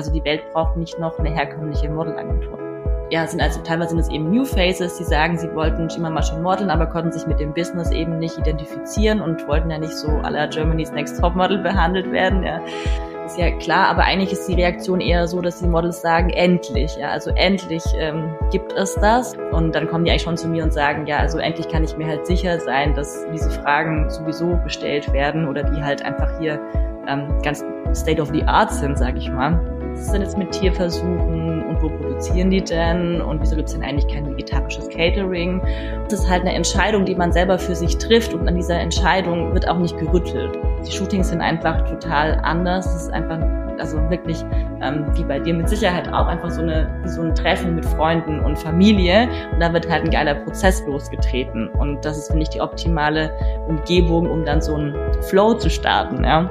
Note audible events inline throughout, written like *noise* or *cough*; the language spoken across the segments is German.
Also die Welt braucht nicht noch eine herkömmliche Modelagentur. Ja, sind also teilweise sind es eben New Faces, die sagen, sie wollten immer mal schon modeln, aber konnten sich mit dem Business eben nicht identifizieren und wollten ja nicht so aller Germany's Next Top Model behandelt werden. Ja ist ja klar, aber eigentlich ist die Reaktion eher so, dass die Models sagen, endlich, ja, also endlich ähm, gibt es das. Und dann kommen die eigentlich schon zu mir und sagen, ja, also endlich kann ich mir halt sicher sein, dass diese Fragen sowieso gestellt werden oder die halt einfach hier ähm, ganz state of the art sind, sag ich mal. Was ist denn jetzt mit Tierversuchen und wo produzieren die denn und wieso gibt es denn eigentlich kein vegetarisches Catering? Das ist halt eine Entscheidung, die man selber für sich trifft und an dieser Entscheidung wird auch nicht gerüttelt. Die Shootings sind einfach total anders. Es ist einfach also wirklich ähm, wie bei dir mit Sicherheit auch einfach so eine so ein Treffen mit Freunden und Familie und da wird halt ein geiler Prozess losgetreten und das ist finde ich die optimale Umgebung, um dann so einen Flow zu starten, ja.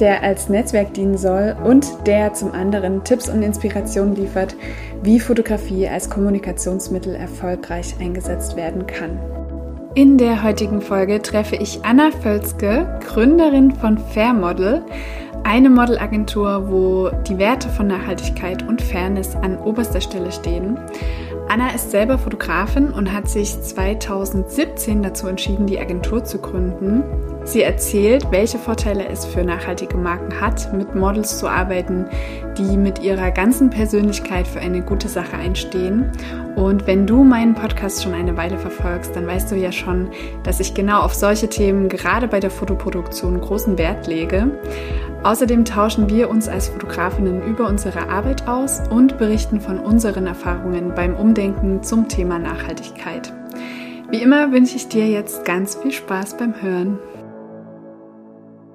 der als Netzwerk dienen soll und der zum anderen Tipps und Inspirationen liefert, wie Fotografie als Kommunikationsmittel erfolgreich eingesetzt werden kann. In der heutigen Folge treffe ich Anna Völzke, Gründerin von Fair Model, eine Modelagentur, wo die Werte von Nachhaltigkeit und Fairness an oberster Stelle stehen. Anna ist selber Fotografin und hat sich 2017 dazu entschieden, die Agentur zu gründen. Sie erzählt, welche Vorteile es für nachhaltige Marken hat, mit Models zu arbeiten, die mit ihrer ganzen Persönlichkeit für eine gute Sache einstehen. Und wenn du meinen Podcast schon eine Weile verfolgst, dann weißt du ja schon, dass ich genau auf solche Themen gerade bei der Fotoproduktion großen Wert lege. Außerdem tauschen wir uns als Fotografinnen über unsere Arbeit aus und berichten von unseren Erfahrungen beim Umdenken zum Thema Nachhaltigkeit. Wie immer wünsche ich dir jetzt ganz viel Spaß beim Hören.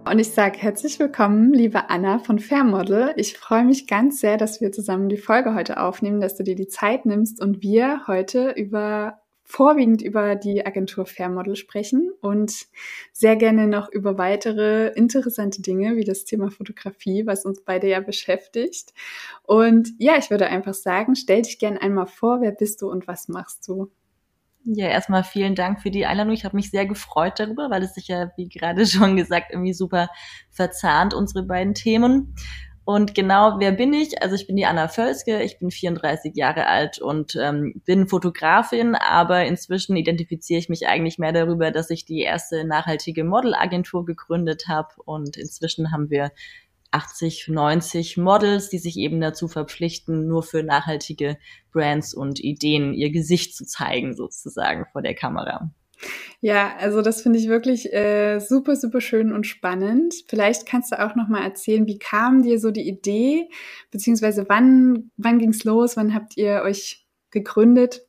Und ich sage herzlich willkommen, liebe Anna von Fairmodel. Ich freue mich ganz sehr, dass wir zusammen die Folge heute aufnehmen, dass du dir die Zeit nimmst und wir heute über vorwiegend über die Agentur Fairmodel sprechen und sehr gerne noch über weitere interessante Dinge wie das Thema Fotografie, was uns beide ja beschäftigt. Und ja, ich würde einfach sagen, stell dich gerne einmal vor, wer bist du und was machst du? Ja, erstmal vielen Dank für die Einladung. Ich habe mich sehr gefreut darüber, weil es sich ja, wie gerade *laughs* schon gesagt, irgendwie super verzahnt, unsere beiden Themen. Und genau, wer bin ich? Also ich bin die Anna Völske, ich bin 34 Jahre alt und ähm, bin Fotografin, aber inzwischen identifiziere ich mich eigentlich mehr darüber, dass ich die erste nachhaltige Modelagentur gegründet habe und inzwischen haben wir 80, 90 Models, die sich eben dazu verpflichten, nur für nachhaltige Brands und Ideen ihr Gesicht zu zeigen, sozusagen vor der Kamera. Ja, also das finde ich wirklich äh, super, super schön und spannend. Vielleicht kannst du auch noch mal erzählen, wie kam dir so die Idee, beziehungsweise wann, wann ging's los, wann habt ihr euch gegründet?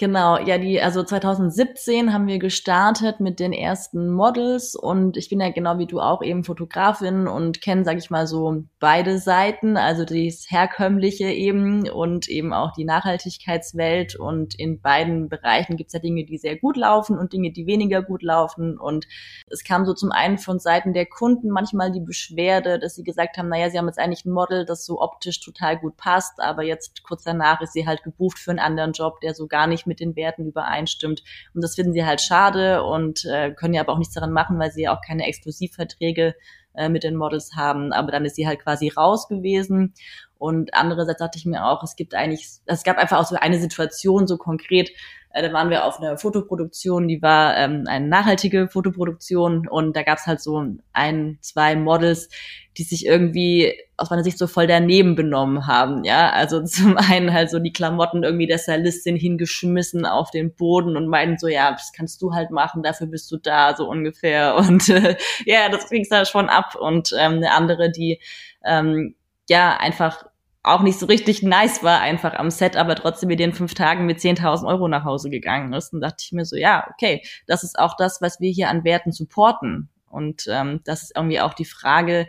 Genau, ja, die, also 2017 haben wir gestartet mit den ersten Models und ich bin ja genau wie du auch eben Fotografin und kenne, sag ich mal, so beide Seiten, also das herkömmliche eben und eben auch die Nachhaltigkeitswelt und in beiden Bereichen gibt's ja Dinge, die sehr gut laufen und Dinge, die weniger gut laufen und es kam so zum einen von Seiten der Kunden manchmal die Beschwerde, dass sie gesagt haben, naja, sie haben jetzt eigentlich ein Model, das so optisch total gut passt, aber jetzt kurz danach ist sie halt gebucht für einen anderen Job, der so gar nicht mit den Werten übereinstimmt. Und das finden sie halt schade und äh, können ja aber auch nichts daran machen, weil sie ja auch keine Exklusivverträge äh, mit den Models haben. Aber dann ist sie halt quasi raus gewesen. Und andererseits dachte ich mir auch, es gibt eigentlich, es gab einfach auch so eine Situation so konkret, äh, da waren wir auf einer Fotoproduktion, die war ähm, eine nachhaltige Fotoproduktion und da gab es halt so ein, zwei Models, die sich irgendwie aus meiner Sicht so voll daneben benommen haben. Ja, also *laughs* zum einen halt so die Klamotten irgendwie der Stylistin hingeschmissen auf den Boden und meinten so, ja, das kannst du halt machen, dafür bist du da, so ungefähr. *laughs* Und äh, ja, das kriegst du halt schon ab. Und ähm, eine andere, die ähm, ja einfach auch nicht so richtig nice war einfach am Set, aber trotzdem mit den fünf Tagen mit 10.000 Euro nach Hause gegangen ist. Und dachte ich mir so, ja, okay, das ist auch das, was wir hier an Werten supporten. Und ähm, das ist irgendwie auch die Frage,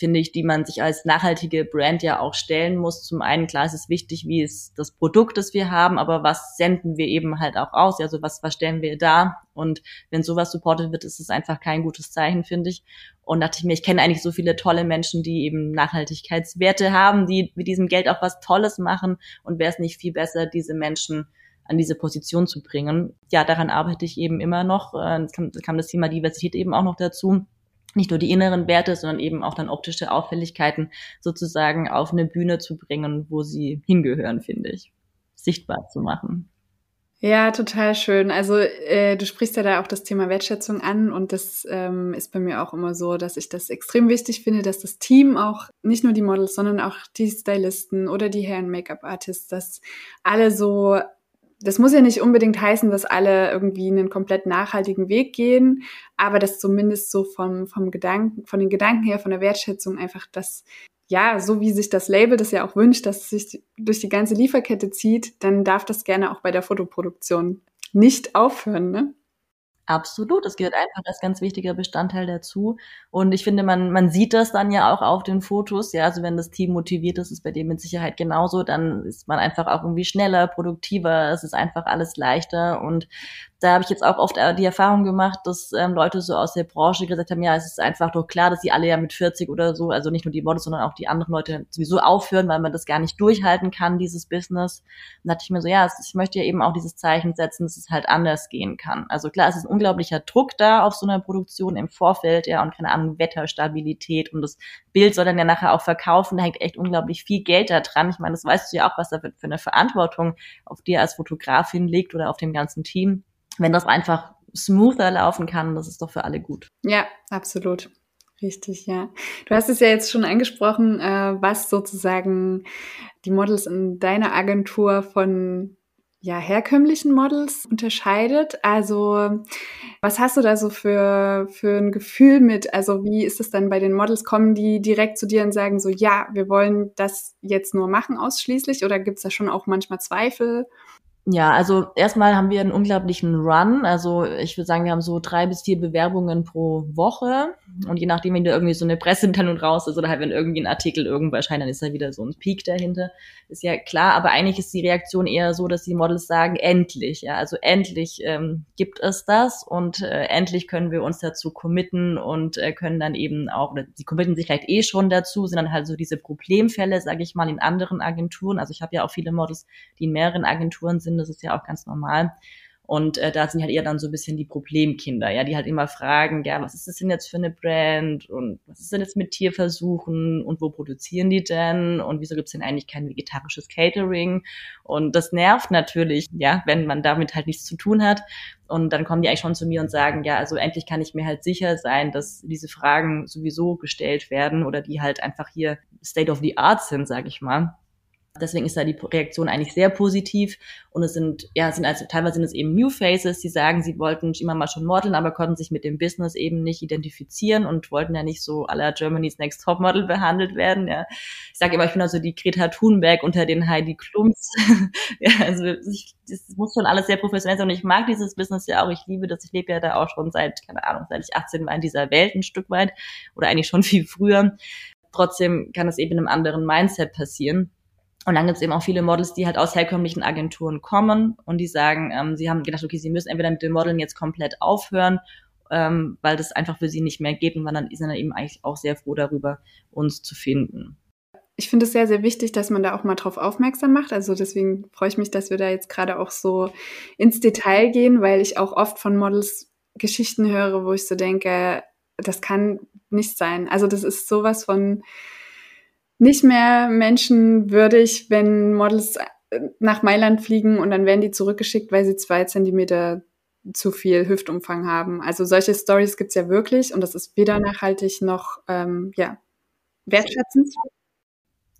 finde ich, die man sich als nachhaltige Brand ja auch stellen muss. Zum einen, klar, ist es wichtig, wie ist das Produkt, das wir haben, aber was senden wir eben halt auch aus? Also was, was stellen wir da? Und wenn sowas supportet wird, ist es einfach kein gutes Zeichen, finde ich. Und dachte ich mir, ich kenne eigentlich so viele tolle Menschen, die eben Nachhaltigkeitswerte haben, die mit diesem Geld auch was Tolles machen. Und wäre es nicht viel besser, diese Menschen an diese Position zu bringen. Ja, daran arbeite ich eben immer noch. Äh, es kam, kam das Thema Diversität eben auch noch dazu nicht nur die inneren Werte, sondern eben auch dann optische Auffälligkeiten sozusagen auf eine Bühne zu bringen, wo sie hingehören, finde ich, sichtbar zu machen. Ja, total schön. Also äh, du sprichst ja da auch das Thema Wertschätzung an und das ähm, ist bei mir auch immer so, dass ich das extrem wichtig finde, dass das Team auch nicht nur die Models, sondern auch die Stylisten oder die Herren Make-up-Artists, dass alle so das muss ja nicht unbedingt heißen, dass alle irgendwie einen komplett nachhaltigen Weg gehen, aber dass zumindest so vom, vom Gedanken, von den Gedanken her, von der Wertschätzung einfach das, ja, so wie sich das Label das ja auch wünscht, dass es sich durch die ganze Lieferkette zieht, dann darf das gerne auch bei der Fotoproduktion nicht aufhören, ne? Absolut, es gehört einfach als ganz wichtiger Bestandteil dazu. Und ich finde, man, man sieht das dann ja auch auf den Fotos. Ja, also wenn das Team motiviert ist, ist bei dem mit Sicherheit genauso. Dann ist man einfach auch irgendwie schneller, produktiver. Es ist einfach alles leichter. Und da habe ich jetzt auch oft äh, die Erfahrung gemacht, dass ähm, Leute so aus der Branche gesagt haben, ja, es ist einfach doch klar, dass sie alle ja mit 40 oder so, also nicht nur die Models, sondern auch die anderen Leute sowieso aufhören, weil man das gar nicht durchhalten kann, dieses Business. Und da dachte ich mir so, ja, ich möchte ja eben auch dieses Zeichen setzen, dass es halt anders gehen kann. Also klar, es ist ein unglaublicher Druck da auf so einer Produktion im Vorfeld, ja, und keine Ahnung, Wetterstabilität und das Bild soll dann ja nachher auch verkaufen, da hängt echt unglaublich viel Geld da dran. Ich meine, das weißt du ja auch, was da für eine Verantwortung auf dir als Fotografin liegt oder auf dem ganzen Team wenn das einfach smoother laufen kann, das ist doch für alle gut. Ja, absolut. Richtig, ja. Du hast es ja jetzt schon angesprochen, äh, was sozusagen die Models in deiner Agentur von ja, herkömmlichen Models unterscheidet. Also, was hast du da so für, für ein Gefühl mit? Also, wie ist es dann bei den Models? Kommen die direkt zu dir und sagen so, ja, wir wollen das jetzt nur machen ausschließlich? Oder gibt es da schon auch manchmal Zweifel? Ja, also erstmal haben wir einen unglaublichen Run. Also ich würde sagen, wir haben so drei bis vier Bewerbungen pro Woche. Und je nachdem, wenn da irgendwie so eine Pressemitteilung raus ist oder halt wenn irgendwie ein Artikel irgendwo erscheint, dann ist da wieder so ein Peak dahinter. Ist ja klar, aber eigentlich ist die Reaktion eher so, dass die Models sagen, endlich, ja, also endlich ähm, gibt es das und äh, endlich können wir uns dazu committen und äh, können dann eben auch, oder sie committen sich vielleicht eh schon dazu, sind dann halt so diese Problemfälle, sage ich mal, in anderen Agenturen. Also ich habe ja auch viele Models, die in mehreren Agenturen sind, das ist ja auch ganz normal. Und äh, da sind halt eher dann so ein bisschen die Problemkinder, ja, die halt immer fragen, ja, was ist das denn jetzt für eine Brand und was ist denn jetzt mit Tierversuchen und wo produzieren die denn und wieso gibt's denn eigentlich kein vegetarisches Catering? Und das nervt natürlich, ja, wenn man damit halt nichts zu tun hat. Und dann kommen die eigentlich schon zu mir und sagen, ja, also endlich kann ich mir halt sicher sein, dass diese Fragen sowieso gestellt werden oder die halt einfach hier State of the Art sind, sage ich mal. Deswegen ist da die Reaktion eigentlich sehr positiv. Und es sind, ja, sind also teilweise sind es eben New Faces, die sagen, sie wollten immer mal schon modeln, aber konnten sich mit dem Business eben nicht identifizieren und wollten ja nicht so aller Germany's Next Top Model behandelt werden. Ja. Ich sage immer, ich bin also die Greta Thunberg unter den Heidi Klums. *laughs* ja, also ich, das muss schon alles sehr professionell sein. Und ich mag dieses Business ja auch. Ich liebe das. Ich lebe ja da auch schon seit, keine Ahnung, seit ich 18 war in dieser Welt ein Stück weit oder eigentlich schon viel früher. Trotzdem kann es eben in einem anderen Mindset passieren. Und dann gibt es eben auch viele Models, die halt aus herkömmlichen Agenturen kommen und die sagen, ähm, sie haben gedacht, okay, sie müssen entweder mit dem Modeln jetzt komplett aufhören, ähm, weil das einfach für sie nicht mehr geht und dann sind dann eben eigentlich auch sehr froh darüber, uns zu finden. Ich finde es sehr, sehr wichtig, dass man da auch mal drauf aufmerksam macht. Also deswegen freue ich mich, dass wir da jetzt gerade auch so ins Detail gehen, weil ich auch oft von Models Geschichten höre, wo ich so denke, das kann nicht sein. Also das ist sowas von nicht mehr menschenwürdig, wenn Models äh, nach Mailand fliegen und dann werden die zurückgeschickt, weil sie zwei Zentimeter zu viel Hüftumfang haben. Also solche Stories gibt's ja wirklich und das ist weder nachhaltig noch ähm, ja, wertschätzend.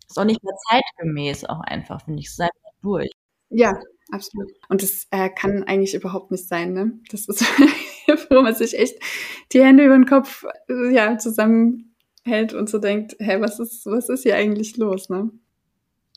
Ist auch nicht mehr zeitgemäß auch einfach, finde ich. Es ist einfach durch. Ja, absolut. Und das äh, kann eigentlich überhaupt nicht sein, ne? Das ist, *laughs* wo man sich echt die Hände über den Kopf äh, ja, zusammen hält und so denkt, hä, was ist, was ist hier eigentlich los, ne?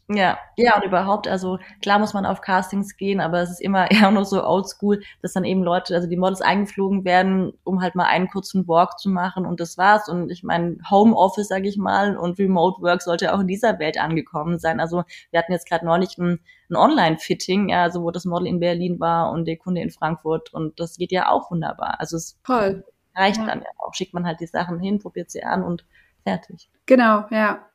Ja, ja, und überhaupt, also klar muss man auf Castings gehen, aber es ist immer *laughs* eher nur so oldschool, dass dann eben Leute, also die Models eingeflogen werden, um halt mal einen kurzen Walk zu machen und das war's. Und ich meine, Homeoffice, sage ich mal, und Remote Work sollte auch in dieser Welt angekommen sein. Also wir hatten jetzt gerade neulich ein, ein Online-Fitting, ja, also wo das Model in Berlin war und der Kunde in Frankfurt und das geht ja auch wunderbar. Also es Voll. Reicht ja. dann ja auch. Schickt man halt die Sachen hin, probiert sie an und fertig. Genau, ja.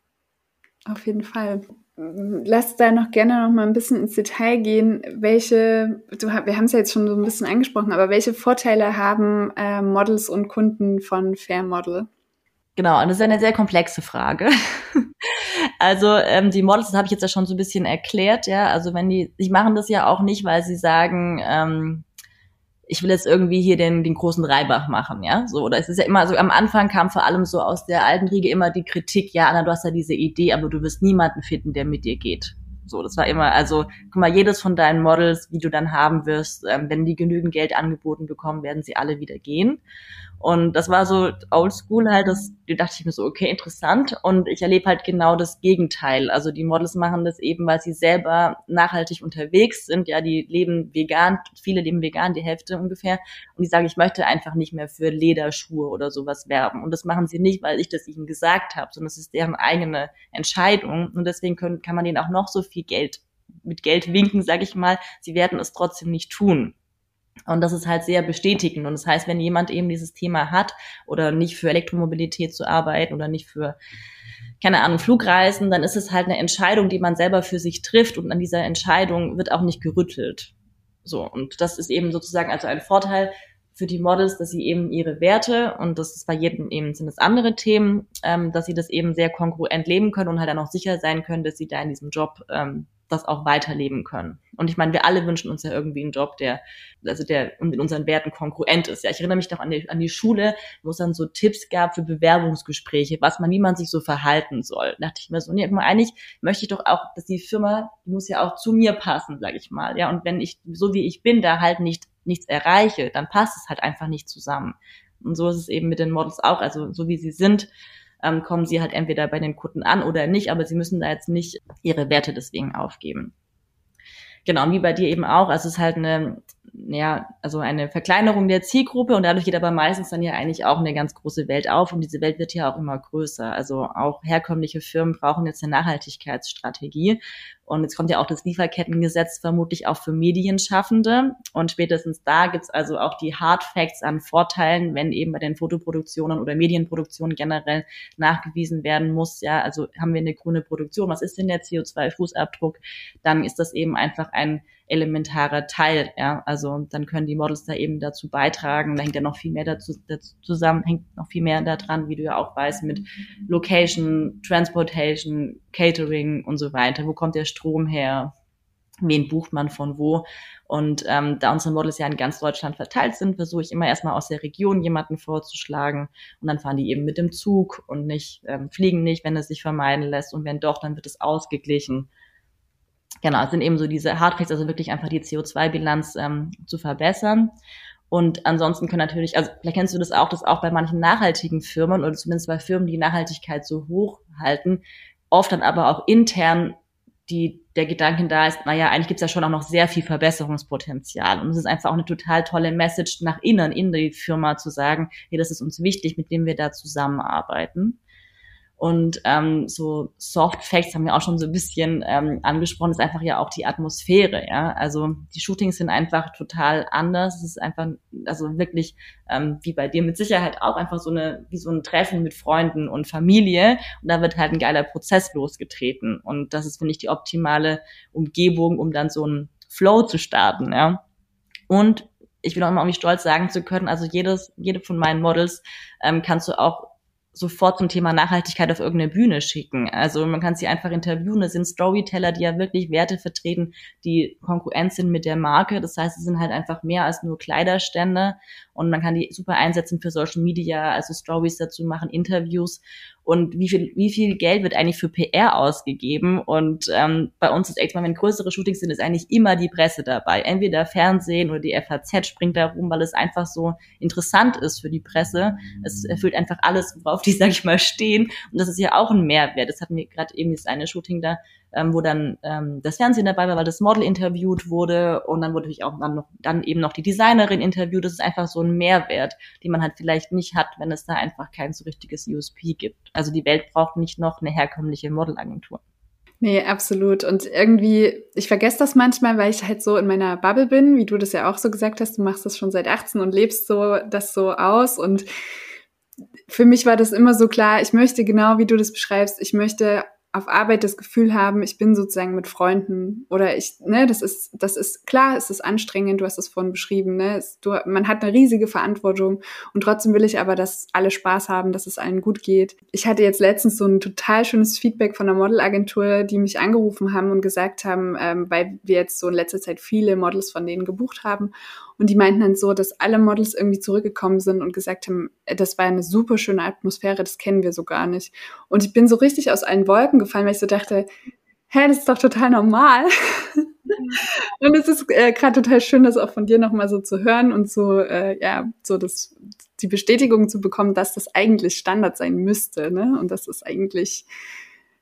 Auf jeden Fall lass da noch gerne noch mal ein bisschen ins Detail gehen. Welche, du, wir haben es ja jetzt schon so ein bisschen angesprochen, aber welche Vorteile haben äh, Models und Kunden von Fair Model? Genau, und das ist eine sehr komplexe Frage. *laughs* also ähm, die Models, das habe ich jetzt ja schon so ein bisschen erklärt, ja. Also wenn die, sie machen das ja auch nicht, weil sie sagen, ähm, ich will jetzt irgendwie hier den, den großen Reibach machen, ja, so, oder es ist ja immer so, am Anfang kam vor allem so aus der alten Riege immer die Kritik, ja, Anna, du hast ja diese Idee, aber du wirst niemanden finden, der mit dir geht. So, das war immer, also, guck mal, jedes von deinen Models, wie du dann haben wirst, ähm, wenn die genügend Geld angeboten bekommen, werden sie alle wieder gehen. Und das war so oldschool halt, das da dachte ich mir so, okay, interessant. Und ich erlebe halt genau das Gegenteil. Also die Models machen das eben, weil sie selber nachhaltig unterwegs sind. Ja, die leben vegan, viele leben vegan, die Hälfte ungefähr. Und die sagen, ich möchte einfach nicht mehr für Lederschuhe oder sowas werben. Und das machen sie nicht, weil ich das ihnen gesagt habe, sondern es ist deren eigene Entscheidung. Und deswegen können, kann man denen auch noch so viel Geld mit Geld winken, sage ich mal. Sie werden es trotzdem nicht tun. Und das ist halt sehr bestätigend. Und das heißt, wenn jemand eben dieses Thema hat oder nicht für Elektromobilität zu arbeiten oder nicht für, keine Ahnung, Flugreisen, dann ist es halt eine Entscheidung, die man selber für sich trifft. Und an dieser Entscheidung wird auch nicht gerüttelt. So. Und das ist eben sozusagen also ein Vorteil für die Models, dass sie eben ihre Werte und das ist bei jedem eben sind es andere Themen, ähm, dass sie das eben sehr kongruent leben können und halt dann auch sicher sein können, dass sie da in diesem Job ähm, das auch weiterleben können. Und ich meine, wir alle wünschen uns ja irgendwie einen Job, der, also der mit unseren Werten konkurrent ist. Ja, ich erinnere mich noch an die, an die Schule, wo es dann so Tipps gab für Bewerbungsgespräche, was man, wie man sich so verhalten soll. Da dachte ich mir so, nee, eigentlich möchte ich doch auch, dass die Firma, die muss ja auch zu mir passen, sage ich mal. Ja, und wenn ich, so wie ich bin, da halt nicht, nichts erreiche, dann passt es halt einfach nicht zusammen. Und so ist es eben mit den Models auch, also so wie sie sind, ähm, kommen sie halt entweder bei den Kunden an oder nicht, aber sie müssen da jetzt nicht ihre Werte deswegen aufgeben. Genau, und wie bei dir eben auch, also es ist halt eine, ja, also eine Verkleinerung der Zielgruppe und dadurch geht aber meistens dann ja eigentlich auch eine ganz große Welt auf und diese Welt wird ja auch immer größer. Also auch herkömmliche Firmen brauchen jetzt eine Nachhaltigkeitsstrategie und jetzt kommt ja auch das Lieferkettengesetz vermutlich auch für Medienschaffende. Und spätestens da gibt's also auch die Hard Facts an Vorteilen, wenn eben bei den Fotoproduktionen oder Medienproduktionen generell nachgewiesen werden muss. Ja, also haben wir eine grüne Produktion, was ist denn der CO2-Fußabdruck? Dann ist das eben einfach ein elementarer Teil. Ja, also dann können die Models da eben dazu beitragen. Da hängt ja noch viel mehr dazu, dazu zusammen, hängt noch viel mehr daran, wie du ja auch weißt, mit Location, Transportation, Catering und so weiter. Wo kommt der Strom her? Wen bucht man von wo? Und ähm, da unsere Models ja in ganz Deutschland verteilt sind, versuche ich immer erstmal aus der Region jemanden vorzuschlagen. Und dann fahren die eben mit dem Zug und nicht, ähm, fliegen nicht, wenn es sich vermeiden lässt. Und wenn doch, dann wird es ausgeglichen. Genau, es sind eben so diese Hardfacts, also wirklich einfach die CO2-Bilanz ähm, zu verbessern. Und ansonsten können natürlich, also vielleicht kennst du das auch, dass auch bei manchen nachhaltigen Firmen oder zumindest bei Firmen, die Nachhaltigkeit so hoch halten, oft dann aber auch intern die, der Gedanke da ist, naja, eigentlich gibt's ja schon auch noch sehr viel Verbesserungspotenzial. Und es ist einfach auch eine total tolle Message nach innen in die Firma zu sagen, hey, das ist uns wichtig, mit dem wir da zusammenarbeiten. Und ähm, so Soft Facts haben wir auch schon so ein bisschen ähm, angesprochen, ist einfach ja auch die Atmosphäre, ja. Also die Shootings sind einfach total anders. Es ist einfach, also wirklich, ähm, wie bei dir mit Sicherheit auch einfach so eine, wie so ein Treffen mit Freunden und Familie. Und da wird halt ein geiler Prozess losgetreten. Und das ist, finde ich, die optimale Umgebung, um dann so einen Flow zu starten, ja. Und ich bin auch immer irgendwie stolz sagen zu können, also jedes, jede von meinen Models ähm, kannst du auch sofort zum Thema Nachhaltigkeit auf irgendeine Bühne schicken. Also man kann sie einfach interviewen. Das sind Storyteller, die ja wirklich Werte vertreten, die konkurrent sind mit der Marke. Das heißt, es sind halt einfach mehr als nur Kleiderstände und man kann die super einsetzen für Social Media, also Stories dazu machen, Interviews und wie viel, wie viel Geld wird eigentlich für PR ausgegeben. Und ähm, bei uns ist echt mal, wenn größere Shootings sind, ist eigentlich immer die Presse dabei. Entweder Fernsehen oder die FAZ springt da rum, weil es einfach so interessant ist für die Presse. Es erfüllt einfach alles, worauf die, *laughs* sag ich mal, stehen. Und das ist ja auch ein Mehrwert. Das hatten wir gerade eben das eine Shooting da, ähm, wo dann ähm, das Fernsehen dabei war, weil das Model interviewt wurde und dann wurde natürlich auch dann, noch, dann eben noch die Designerin interviewt. Das ist einfach so ein Mehrwert, den man halt vielleicht nicht hat, wenn es da einfach kein so richtiges USP gibt. Also die Welt braucht nicht noch eine herkömmliche Modelagentur. Nee, absolut. Und irgendwie, ich vergesse das manchmal, weil ich halt so in meiner Bubble bin, wie du das ja auch so gesagt hast, du machst das schon seit 18 und lebst so das so aus. Und für mich war das immer so klar, ich möchte genau, wie du das beschreibst, ich möchte auf Arbeit das Gefühl haben, ich bin sozusagen mit Freunden oder ich, ne, das ist, das ist klar, es ist anstrengend, du hast es vorhin beschrieben, ne, es, du, man hat eine riesige Verantwortung und trotzdem will ich aber, dass alle Spaß haben, dass es allen gut geht. Ich hatte jetzt letztens so ein total schönes Feedback von einer Modelagentur, die mich angerufen haben und gesagt haben, ähm, weil wir jetzt so in letzter Zeit viele Models von denen gebucht haben und die meinten dann so, dass alle Models irgendwie zurückgekommen sind und gesagt haben, äh, das war eine super schöne Atmosphäre, das kennen wir so gar nicht. Und ich bin so richtig aus allen Wolken gefallen, weil ich so dachte, hä, das ist doch total normal. *laughs* und es ist äh, gerade total schön, das auch von dir nochmal so zu hören und so, äh, ja, so das, die Bestätigung zu bekommen, dass das eigentlich Standard sein müsste, ne? Und das ist eigentlich,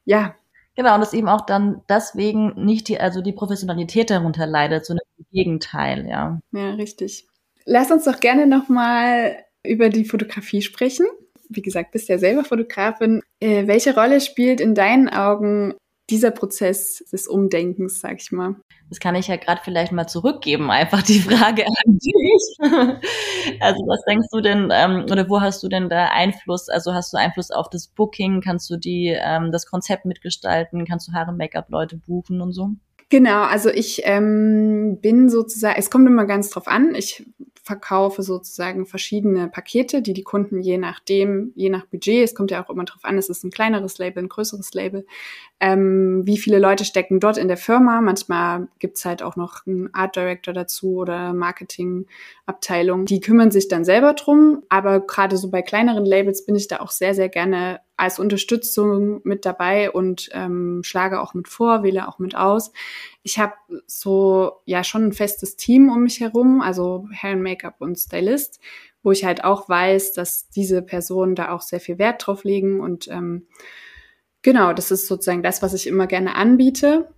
ja, Genau, und dass eben auch dann deswegen nicht die, also die Professionalität darunter leidet, sondern im Gegenteil, ja. Ja, richtig. Lass uns doch gerne nochmal über die Fotografie sprechen. Wie gesagt, bist ja selber Fotografin. Äh, welche Rolle spielt in deinen Augen dieser Prozess des Umdenkens, sag ich mal? Das kann ich ja gerade vielleicht mal zurückgeben, einfach die Frage an dich. *laughs* also was denkst du denn, ähm, oder wo hast du denn da Einfluss? Also hast du Einfluss auf das Booking? Kannst du die, ähm, das Konzept mitgestalten? Kannst du Haare, Make-up-Leute buchen und so? Genau, also ich ähm, bin sozusagen, es kommt immer ganz drauf an. Ich verkaufe sozusagen verschiedene Pakete, die die Kunden je nachdem, je nach Budget, es kommt ja auch immer drauf an, es ist ein kleineres Label, ein größeres Label, ähm, wie viele Leute stecken dort in der Firma. Manchmal gibt's halt auch noch einen Art Director dazu oder Marketingabteilung. Die kümmern sich dann selber drum, aber gerade so bei kleineren Labels bin ich da auch sehr, sehr gerne als Unterstützung mit dabei und ähm, schlage auch mit vor, wähle auch mit aus. Ich habe so ja schon ein festes Team um mich herum, also Hair and Make-up und Stylist, wo ich halt auch weiß, dass diese Personen da auch sehr viel Wert drauf legen und ähm, genau, das ist sozusagen das, was ich immer gerne anbiete.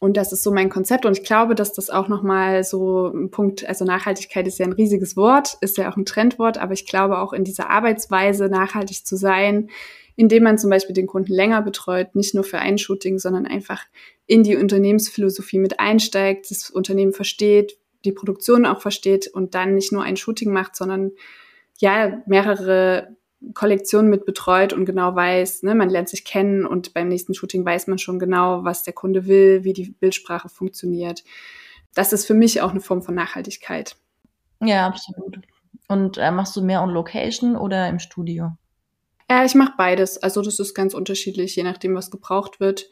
Und das ist so mein Konzept. Und ich glaube, dass das auch nochmal so ein Punkt, also Nachhaltigkeit ist ja ein riesiges Wort, ist ja auch ein Trendwort, aber ich glaube auch in dieser Arbeitsweise nachhaltig zu sein, indem man zum Beispiel den Kunden länger betreut, nicht nur für ein Shooting, sondern einfach in die Unternehmensphilosophie mit einsteigt, das Unternehmen versteht, die Produktion auch versteht und dann nicht nur ein Shooting macht, sondern ja, mehrere Kollektion mit betreut und genau weiß, ne, man lernt sich kennen und beim nächsten Shooting weiß man schon genau, was der Kunde will, wie die Bildsprache funktioniert. Das ist für mich auch eine Form von Nachhaltigkeit. Ja, absolut. Und äh, machst du mehr on Location oder im Studio? Ja, ich mache beides. Also das ist ganz unterschiedlich, je nachdem, was gebraucht wird.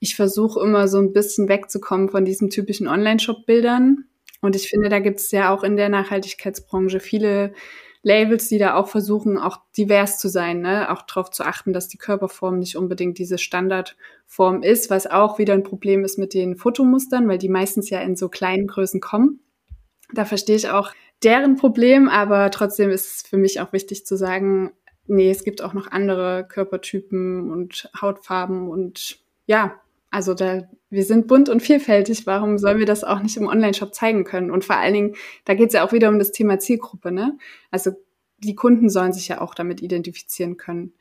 Ich versuche immer so ein bisschen wegzukommen von diesen typischen Online-Shop-Bildern. Und ich finde, da gibt es ja auch in der Nachhaltigkeitsbranche viele Labels, die da auch versuchen, auch divers zu sein, ne? auch darauf zu achten, dass die Körperform nicht unbedingt diese Standardform ist, was auch wieder ein Problem ist mit den Fotomustern, weil die meistens ja in so kleinen Größen kommen. Da verstehe ich auch deren Problem, aber trotzdem ist es für mich auch wichtig zu sagen, nee, es gibt auch noch andere Körpertypen und Hautfarben und ja, also da, wir sind bunt und vielfältig. Warum sollen wir das auch nicht im Online-Shop zeigen können? Und vor allen Dingen, da geht es ja auch wieder um das Thema Zielgruppe, ne? Also die Kunden sollen sich ja auch damit identifizieren können.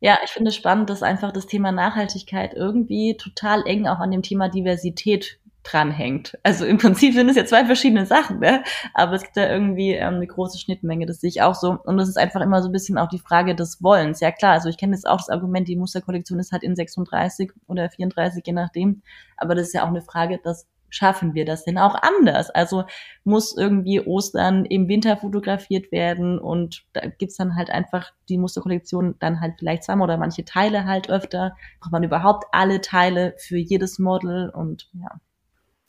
Ja, ich finde es spannend, dass einfach das Thema Nachhaltigkeit irgendwie total eng auch an dem Thema Diversität dranhängt. Also im Prinzip sind es ja zwei verschiedene Sachen, ne? aber es gibt da irgendwie ähm, eine große Schnittmenge, das sehe ich auch so. Und das ist einfach immer so ein bisschen auch die Frage des Wollens. Ja klar, also ich kenne jetzt auch das Argument, die Musterkollektion ist halt in 36 oder 34, je nachdem. Aber das ist ja auch eine Frage, das schaffen wir das denn auch anders? Also muss irgendwie Ostern im Winter fotografiert werden und da gibt's dann halt einfach die Musterkollektion dann halt vielleicht zweimal oder manche Teile halt öfter. Braucht man überhaupt alle Teile für jedes Model und ja.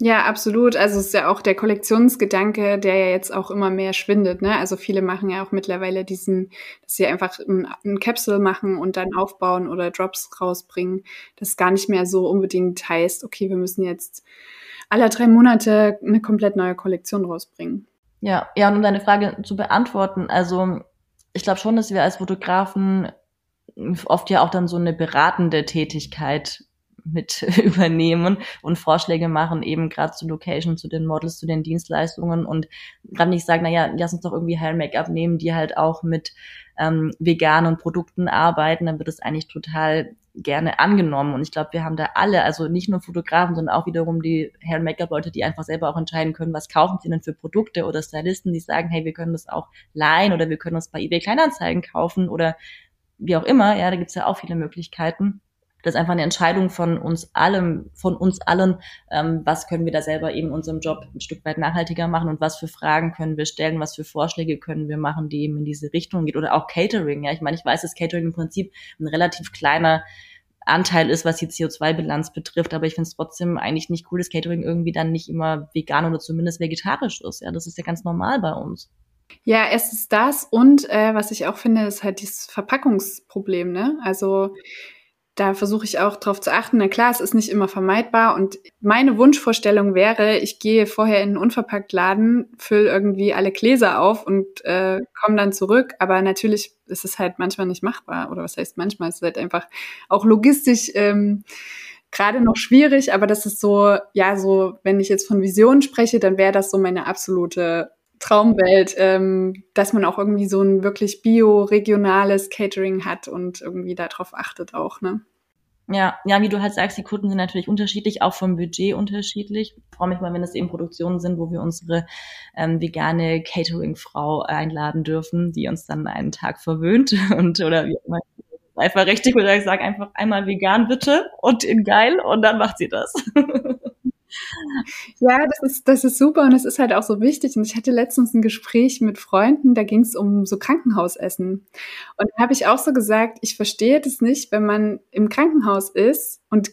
Ja, absolut. Also es ist ja auch der Kollektionsgedanke, der ja jetzt auch immer mehr schwindet. Ne? Also viele machen ja auch mittlerweile diesen, dass sie einfach ein, Capsule machen und dann aufbauen oder Drops rausbringen. Das gar nicht mehr so unbedingt heißt, okay, wir müssen jetzt alle drei Monate eine komplett neue Kollektion rausbringen. Ja, ja, und um deine Frage zu beantworten, also ich glaube schon, dass wir als Fotografen oft ja auch dann so eine beratende Tätigkeit mit *laughs* übernehmen und Vorschläge machen, eben gerade zu Location, zu den Models, zu den Dienstleistungen und gerade nicht sagen, naja, lass uns doch irgendwie Hair Make-up nehmen, die halt auch mit ähm, veganen Produkten arbeiten, dann wird es eigentlich total gerne angenommen. Und ich glaube, wir haben da alle, also nicht nur Fotografen, sondern auch wiederum die Hair- Make-up-Leute, die einfach selber auch entscheiden können, was kaufen sie denn für Produkte oder Stylisten, die sagen, hey, wir können das auch leihen oder wir können uns bei eBay Kleinanzeigen kaufen oder wie auch immer. Ja, da gibt's ja auch viele Möglichkeiten. Das ist einfach eine Entscheidung von uns allem, von uns allen, ähm, was können wir da selber eben unserem Job ein Stück weit nachhaltiger machen und was für Fragen können wir stellen, was für Vorschläge können wir machen, die eben in diese Richtung geht. Oder auch Catering. Ja, ich meine, ich weiß, dass Catering im Prinzip ein relativ kleiner Anteil ist, was die CO2-Bilanz betrifft. Aber ich finde es trotzdem eigentlich nicht cool, dass Catering irgendwie dann nicht immer vegan oder zumindest vegetarisch ist. Ja, das ist ja ganz normal bei uns. Ja, es ist das und äh, was ich auch finde, ist halt dieses Verpackungsproblem. Ne? Also da versuche ich auch drauf zu achten. Na klar, es ist nicht immer vermeidbar. Und meine Wunschvorstellung wäre, ich gehe vorher in einen Unverpacktladen, fülle irgendwie alle Gläser auf und äh, komme dann zurück. Aber natürlich ist es halt manchmal nicht machbar. Oder was heißt manchmal? Es ist halt einfach auch logistisch ähm, gerade noch schwierig. Aber das ist so, ja, so, wenn ich jetzt von Visionen spreche, dann wäre das so meine absolute Traumwelt, ähm, dass man auch irgendwie so ein wirklich bio-regionales Catering hat und irgendwie darauf achtet auch, ne? Ja, ja, wie du halt sagst, die Kunden sind natürlich unterschiedlich, auch vom Budget unterschiedlich. Ich freue mich mal, wenn es eben Produktionen sind, wo wir unsere ähm, vegane Catering-Frau einladen dürfen, die uns dann einen Tag verwöhnt *laughs* und oder wie immer einfach richtig oder ich sage einfach einmal vegan bitte und in geil und dann macht sie das. *laughs* Ja, das ist, das ist super und es ist halt auch so wichtig. Und ich hatte letztens ein Gespräch mit Freunden, da ging es um so Krankenhausessen. Und da habe ich auch so gesagt, ich verstehe das nicht, wenn man im Krankenhaus ist und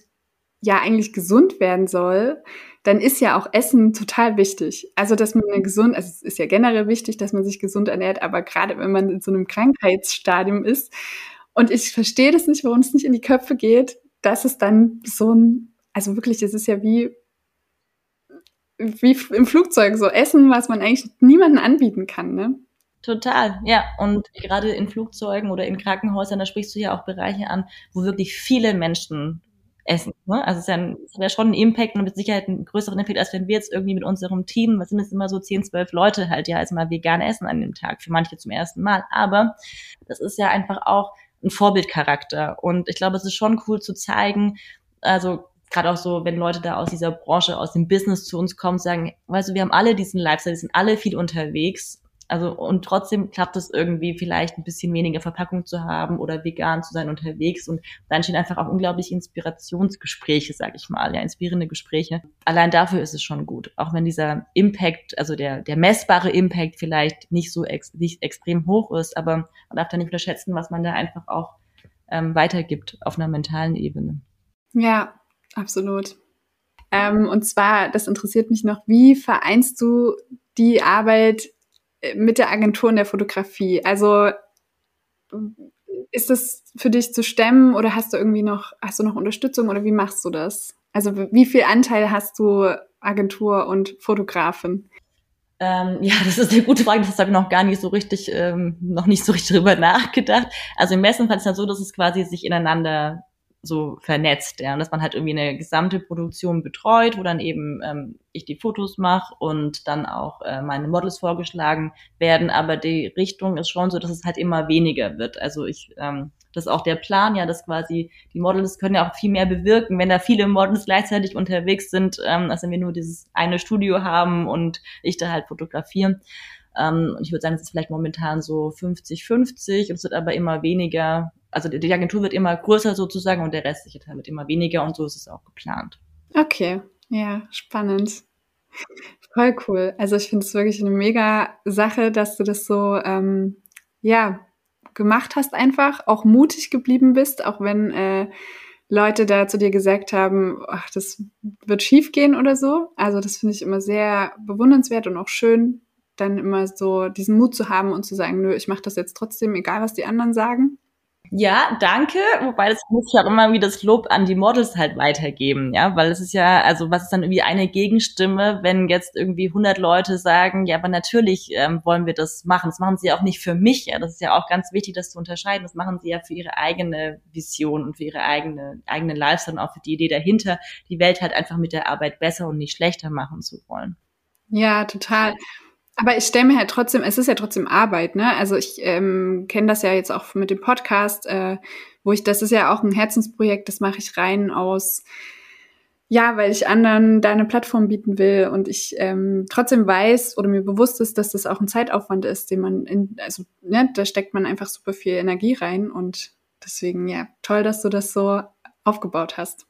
ja eigentlich gesund werden soll, dann ist ja auch Essen total wichtig. Also, dass man gesund, also es ist ja generell wichtig, dass man sich gesund ernährt, aber gerade wenn man in so einem Krankheitsstadium ist, und ich verstehe das nicht, warum es nicht in die Köpfe geht, dass es dann so ein, also wirklich, es ist ja wie wie im Flugzeug so Essen, was man eigentlich niemandem anbieten kann, ne? Total, ja. Und gerade in Flugzeugen oder in Krankenhäusern, da sprichst du ja auch Bereiche an, wo wirklich viele Menschen essen. Ne? Also es ist ja, ein, es ist ja schon ein Impact und mit Sicherheit ein größeren Impact, als wenn wir jetzt irgendwie mit unserem Team, was sind es immer so 10, 12 Leute halt ja als mal vegan essen an dem Tag, für manche zum ersten Mal. Aber das ist ja einfach auch ein Vorbildcharakter. Und ich glaube, es ist schon cool zu zeigen, also gerade auch so, wenn Leute da aus dieser Branche, aus dem Business zu uns kommen, sagen, weißt du, wir haben alle diesen Lifestyle, wir sind alle viel unterwegs. Also, und trotzdem klappt es irgendwie vielleicht ein bisschen weniger Verpackung zu haben oder vegan zu sein unterwegs. Und da entstehen einfach auch unglaublich Inspirationsgespräche, sag ich mal, ja, inspirierende Gespräche. Allein dafür ist es schon gut. Auch wenn dieser Impact, also der, der messbare Impact vielleicht nicht so ex, nicht extrem hoch ist, aber man darf da nicht unterschätzen, was man da einfach auch ähm, weitergibt auf einer mentalen Ebene. Ja, Absolut. Ähm, und zwar, das interessiert mich noch, wie vereinst du die Arbeit äh, mit der Agentur in der Fotografie? Also ist das für dich zu stemmen oder hast du irgendwie noch, hast du noch Unterstützung oder wie machst du das? Also wie viel Anteil hast du Agentur und Fotografin? Ähm, ja, das ist eine gute Frage. Das habe ich noch gar nicht so richtig, ähm, noch nicht so richtig drüber *laughs* nachgedacht. Also im besten Fall ist es ja so, dass es quasi sich ineinander so vernetzt, ja, und dass man halt irgendwie eine gesamte Produktion betreut, wo dann eben ähm, ich die Fotos mache und dann auch äh, meine Models vorgeschlagen werden, aber die Richtung ist schon so, dass es halt immer weniger wird. Also ich, ähm, das ist auch der Plan, ja, dass quasi die Models können ja auch viel mehr bewirken, wenn da viele Models gleichzeitig unterwegs sind, ähm, als wenn wir nur dieses eine Studio haben und ich da halt fotografiere. Ähm, und ich würde sagen, es ist vielleicht momentan so 50-50 und es wird aber immer weniger also die Agentur wird immer größer sozusagen und der restliche Teil wird immer weniger und so ist es auch geplant. Okay, ja, spannend. Voll cool. Also ich finde es wirklich eine mega Sache, dass du das so, ähm, ja, gemacht hast einfach, auch mutig geblieben bist, auch wenn äh, Leute da zu dir gesagt haben, ach, das wird schief gehen oder so. Also das finde ich immer sehr bewundernswert und auch schön, dann immer so diesen Mut zu haben und zu sagen, nö, ich mache das jetzt trotzdem, egal was die anderen sagen. Ja, danke. Wobei das muss ich auch immer wieder das Lob an die Models halt weitergeben, ja, weil es ist ja, also was ist dann irgendwie eine Gegenstimme, wenn jetzt irgendwie 100 Leute sagen, ja, aber natürlich ähm, wollen wir das machen. Das machen sie ja auch nicht für mich, ja. Das ist ja auch ganz wichtig, das zu unterscheiden. Das machen sie ja für ihre eigene Vision und für ihre eigene eigenen Lifestyle und auch für die Idee dahinter, die Welt halt einfach mit der Arbeit besser und nicht schlechter machen zu wollen. Ja, total. Aber ich stelle mir halt trotzdem, es ist ja trotzdem Arbeit, ne? Also ich ähm, kenne das ja jetzt auch mit dem Podcast, äh, wo ich, das ist ja auch ein Herzensprojekt, das mache ich rein aus, ja, weil ich anderen da eine Plattform bieten will und ich ähm, trotzdem weiß oder mir bewusst ist, dass das auch ein Zeitaufwand ist, den man in, also ne, da steckt man einfach super viel Energie rein und deswegen, ja, toll, dass du das so aufgebaut hast.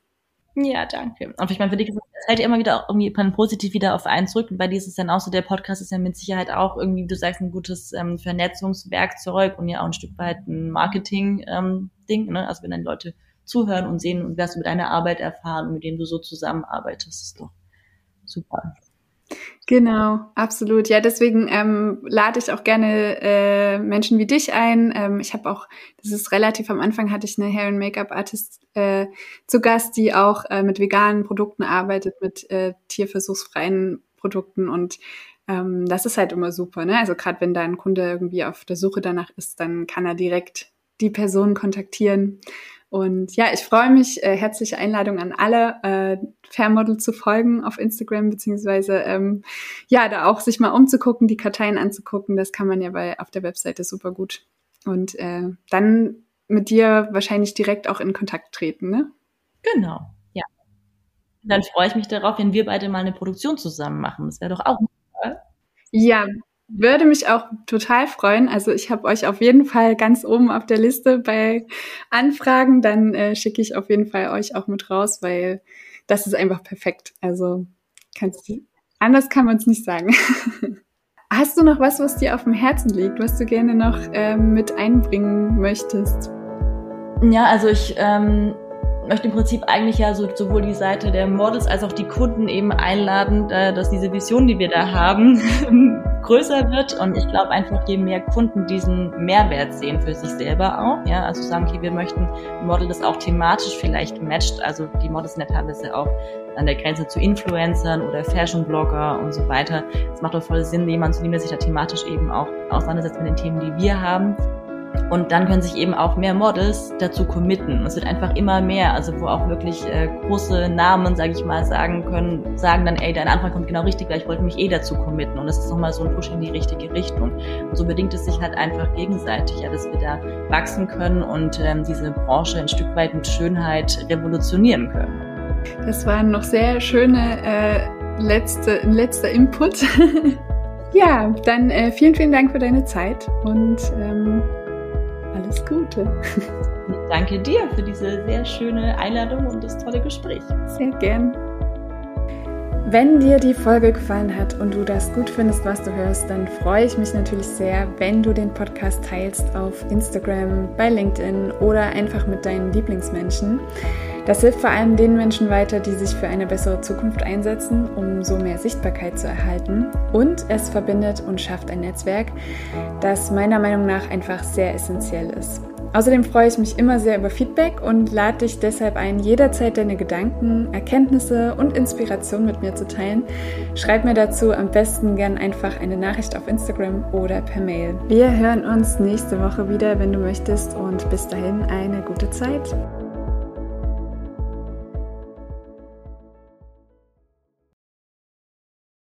Ja, danke. Und ich meine, für dich es fällt ja immer wieder auch irgendwie positiv wieder auf einen zurück. Und bei dir ist es dann auch so, der Podcast ist ja mit Sicherheit auch irgendwie, wie du sagst, ein gutes ähm, Vernetzungswerkzeug und ja auch ein Stück weit ein Marketing-Ding. Ähm, ne? Also wenn dann Leute zuhören und sehen und was mit deiner Arbeit erfahren und mit denen du so zusammenarbeitest, ist doch super. Genau, absolut. Ja, deswegen ähm, lade ich auch gerne äh, Menschen wie dich ein. Ähm, ich habe auch, das ist relativ am Anfang, hatte ich eine Hair and Make-up Artist äh, zu Gast, die auch äh, mit veganen Produkten arbeitet, mit äh, tierversuchsfreien Produkten und ähm, das ist halt immer super. Ne? Also gerade wenn da ein Kunde irgendwie auf der Suche danach ist, dann kann er direkt die Person kontaktieren und ja, ich freue mich. Äh, herzliche Einladung an alle, äh, Fairmodel zu folgen auf Instagram, beziehungsweise ähm, ja, da auch sich mal umzugucken, die Karteien anzugucken. Das kann man ja bei auf der Webseite super gut. Und äh, dann mit dir wahrscheinlich direkt auch in Kontakt treten, ne? Genau, ja. Dann freue ich mich darauf, wenn wir beide mal eine Produktion zusammen machen. Das wäre doch auch. Ja, würde mich auch total freuen. Also ich habe euch auf jeden Fall ganz oben auf der Liste bei Anfragen. Dann äh, schicke ich auf jeden Fall euch auch mit raus, weil das ist einfach perfekt. Also kannst du, anders kann man es nicht sagen. *laughs* Hast du noch was, was dir auf dem Herzen liegt, was du gerne noch ähm, mit einbringen möchtest? Ja, also ich ähm, möchte im Prinzip eigentlich ja so, sowohl die Seite der Models als auch die Kunden eben einladen, äh, dass diese Vision, die wir da haben, *laughs* größer wird. Und ich glaube einfach, je mehr Kunden diesen Mehrwert sehen für sich selber auch, ja, also sagen, okay, wir möchten ein Model, das auch thematisch vielleicht matcht. Also die Models sind ja teilweise auch an der Grenze zu Influencern oder Fashion-Blogger und so weiter. Es macht doch voll Sinn, jemanden zu nehmen, der sich da thematisch eben auch auseinandersetzt mit den Themen, die wir haben. Und dann können sich eben auch mehr Models dazu committen. Es wird einfach immer mehr, also wo auch wirklich äh, große Namen, sage ich mal, sagen können, sagen dann, ey, dein Anfang kommt genau richtig, weil ich wollte mich eh dazu committen. Und das ist nochmal so ein Push in die richtige Richtung. Und so bedingt es sich halt einfach gegenseitig, ja, dass wir da wachsen können und ähm, diese Branche ein Stück weit mit Schönheit revolutionieren können. Das waren noch sehr schöne äh, letzte, letzter Input. *laughs* ja, dann äh, vielen, vielen Dank für deine Zeit und ähm, alles Gute. Ich danke dir für diese sehr schöne Einladung und das tolle Gespräch. Sehr gern. Wenn dir die Folge gefallen hat und du das gut findest, was du hörst, dann freue ich mich natürlich sehr, wenn du den Podcast teilst auf Instagram, bei LinkedIn oder einfach mit deinen Lieblingsmenschen. Das hilft vor allem den Menschen weiter, die sich für eine bessere Zukunft einsetzen, um so mehr Sichtbarkeit zu erhalten. Und es verbindet und schafft ein Netzwerk, das meiner Meinung nach einfach sehr essentiell ist. Außerdem freue ich mich immer sehr über Feedback und lade dich deshalb ein, jederzeit deine Gedanken, Erkenntnisse und Inspiration mit mir zu teilen. Schreib mir dazu am besten gern einfach eine Nachricht auf Instagram oder per Mail. Wir hören uns nächste Woche wieder, wenn du möchtest und bis dahin eine gute Zeit.